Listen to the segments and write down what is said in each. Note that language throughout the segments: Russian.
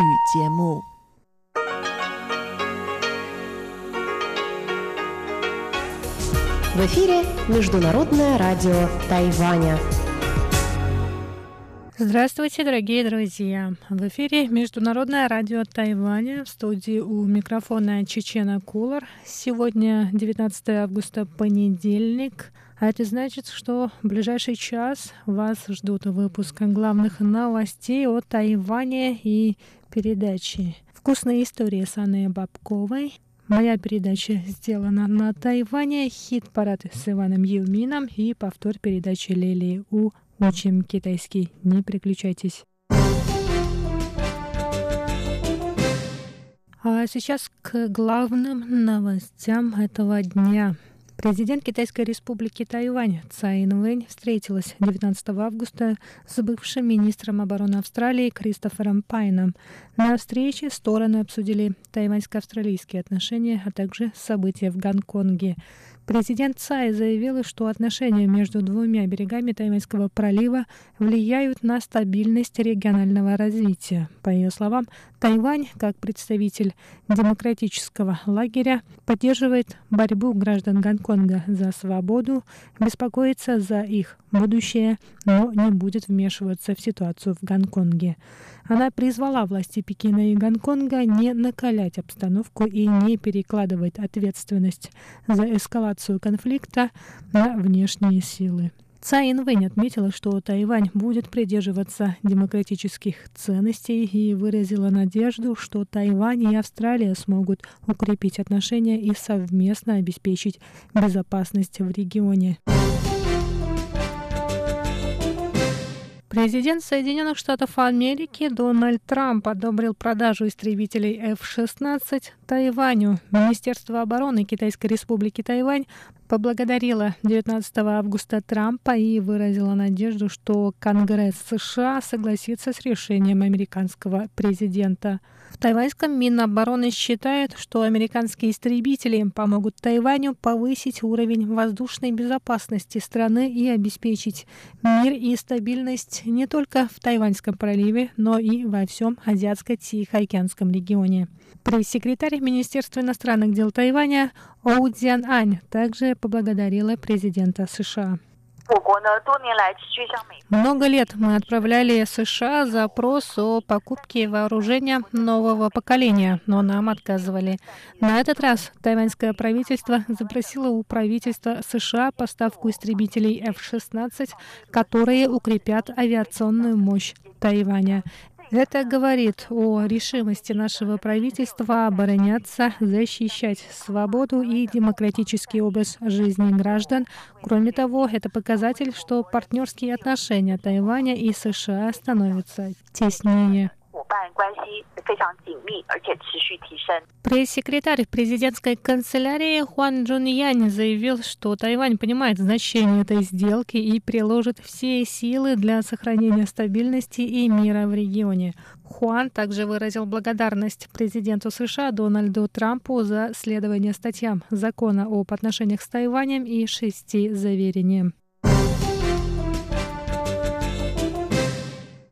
语节目。В эфире Международное радио Тайваня. Здравствуйте, дорогие друзья! В эфире Международное радио Тайваня. В студии у микрофона Чечена Кулар. Сегодня 19 августа, понедельник. А это значит, что в ближайший час вас ждут выпуск главных новостей о Тайване и передачи «Вкусные истории» с Анной Бабковой. Моя передача сделана на Тайване, хит-парад с Иваном Юмином и повтор передачи Лили У Учим китайский. Не переключайтесь. А сейчас к главным новостям этого дня. Президент Китайской республики Тайвань Цай Инвэнь встретилась 19 августа с бывшим министром обороны Австралии Кристофером Пайном. На встрече стороны обсудили тайваньско-австралийские отношения, а также события в Гонконге. Президент Цай заявил, что отношения между двумя берегами Тайваньского пролива влияют на стабильность регионального развития. По ее словам, Тайвань, как представитель демократического лагеря, поддерживает борьбу граждан Гонконга за свободу, беспокоится за их будущее, но не будет вмешиваться в ситуацию в Гонконге. Она призвала власти Пекина и Гонконга не накалять обстановку и не перекладывать ответственность за эскалацию конфликта на внешние силы. Цай Инвэнь отметила, что Тайвань будет придерживаться демократических ценностей и выразила надежду, что Тайвань и Австралия смогут укрепить отношения и совместно обеспечить безопасность в регионе. Президент Соединенных Штатов Америки Дональд Трамп одобрил продажу истребителей F-16 Тайваню. Министерство обороны Китайской Республики Тайвань поблагодарила 19 августа Трампа и выразила надежду, что Конгресс США согласится с решением американского президента. В тайваньском Минобороны считает, что американские истребители помогут Тайваню повысить уровень воздушной безопасности страны и обеспечить мир и стабильность не только в Тайваньском проливе, но и во всем Азиатско-Тихоокеанском регионе. Пресс-секретарь Министерства иностранных дел Тайваня Оу Цзян Ань также поблагодарила президента США. Много лет мы отправляли США запрос о покупке вооружения нового поколения, но нам отказывали. На этот раз тайваньское правительство запросило у правительства США поставку истребителей F-16, которые укрепят авиационную мощь Тайваня. Это говорит о решимости нашего правительства обороняться, защищать свободу и демократический образ жизни граждан. Кроме того, это показатель, что партнерские отношения Тайваня и США становятся теснее. Пресс-секретарь президентской канцелярии Хуан Джун Янь заявил, что Тайвань понимает значение этой сделки и приложит все силы для сохранения стабильности и мира в регионе. Хуан также выразил благодарность президенту США Дональду Трампу за следование статьям закона об отношениях с Тайванем и шести заверениям.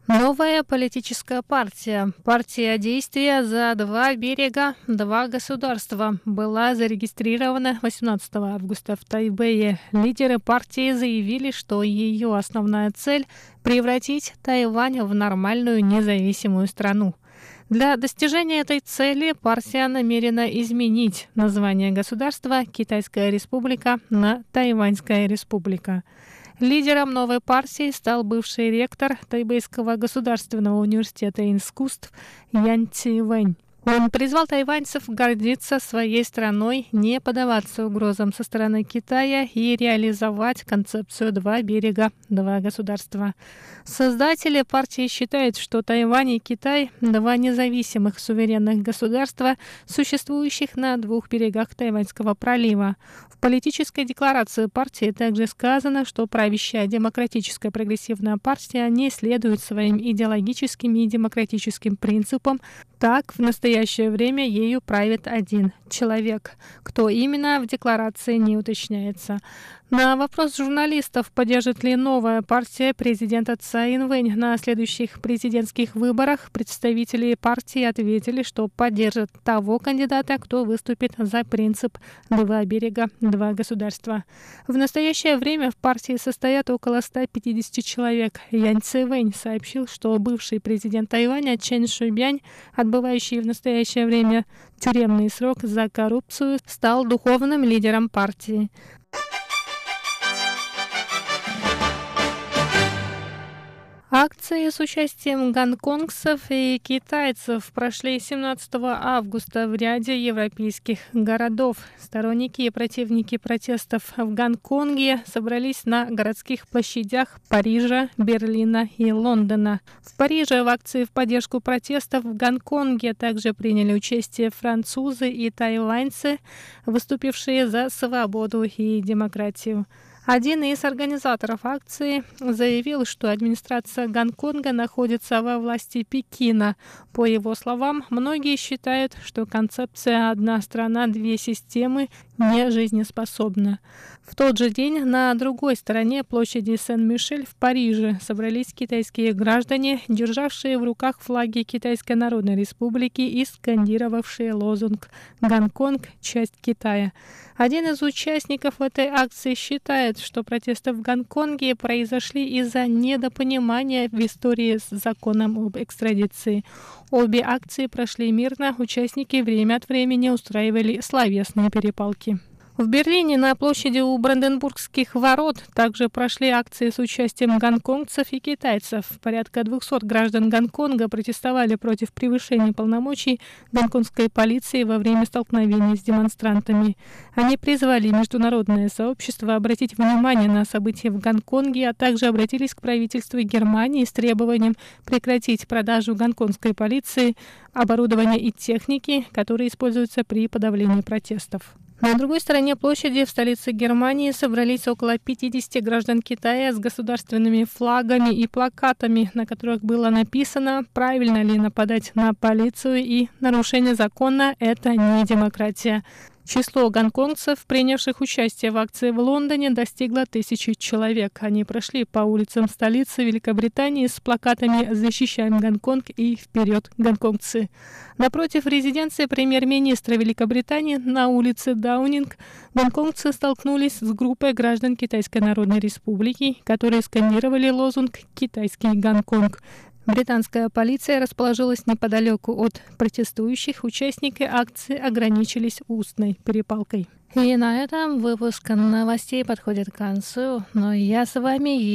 Новая политическая партия, партия действия за два берега, два государства, была зарегистрирована 18 августа в Тайбэе. Лидеры партии заявили, что ее основная цель – превратить Тайвань в нормальную независимую страну. Для достижения этой цели партия намерена изменить название государства Китайская республика на Тайваньская республика. Лидером новой партии стал бывший ректор Тайбэйского государственного университета искусств Ян Ци Вэнь. Он призвал тайваньцев гордиться своей страной, не поддаваться угрозам со стороны Китая и реализовать концепцию «два берега, два государства». Создатели партии считают, что Тайвань и Китай – два независимых суверенных государства, существующих на двух берегах Тайваньского пролива. В политической декларации партии также сказано, что правящая демократическая прогрессивная партия не следует своим идеологическим и демократическим принципам, так, в настоящее время ею правит один человек. Кто именно, в декларации не уточняется. На вопрос журналистов, поддержит ли новая партия президента Цаин Вэнь на следующих президентских выборах, представители партии ответили, что поддержат того кандидата, кто выступит за принцип «два берега, два государства». В настоящее время в партии состоят около 150 человек. Янь Цивэнь сообщил, что бывший президент Тайваня Чен Шуйбянь, отбывающий в настоящее время тюремный срок за коррупцию, стал духовным лидером партии. Акции с участием гонконгцев и китайцев прошли 17 августа в ряде европейских городов. Сторонники и противники протестов в Гонконге собрались на городских площадях Парижа, Берлина и Лондона. В Париже в акции в поддержку протестов в Гонконге также приняли участие французы и тайваньцы, выступившие за свободу и демократию. Один из организаторов акции заявил, что администрация Гонконга находится во власти Пекина. По его словам, многие считают, что концепция «одна страна, две системы» не жизнеспособна. В тот же день на другой стороне площади Сен-Мишель в Париже собрались китайские граждане, державшие в руках флаги Китайской Народной Республики и скандировавшие лозунг «Гонконг – часть Китая». Один из участников этой акции считает, что протесты в Гонконге произошли из-за недопонимания в истории с законом об экстрадиции. Обе акции прошли мирно, участники время от времени устраивали словесные перепалки. В Берлине на площади у Бранденбургских ворот также прошли акции с участием гонконгцев и китайцев. Порядка 200 граждан Гонконга протестовали против превышения полномочий гонконгской полиции во время столкновений с демонстрантами. Они призвали международное сообщество обратить внимание на события в Гонконге, а также обратились к правительству Германии с требованием прекратить продажу гонконгской полиции оборудования и техники, которые используются при подавлении протестов. На другой стороне площади в столице Германии собрались около 50 граждан Китая с государственными флагами и плакатами, на которых было написано, правильно ли нападать на полицию и нарушение закона – это не демократия. Число гонконгцев, принявших участие в акции в Лондоне, достигло тысячи человек. Они прошли по улицам столицы Великобритании с плакатами «Защищаем Гонконг» и «Вперед, гонконгцы». Напротив резиденции премьер-министра Великобритании на улице Даунинг гонконгцы столкнулись с группой граждан Китайской Народной Республики, которые сканировали лозунг «Китайский Гонконг». Британская полиция расположилась неподалеку от протестующих. Участники акции ограничились устной перепалкой. И на этом выпуск новостей подходит к концу. Но я с вами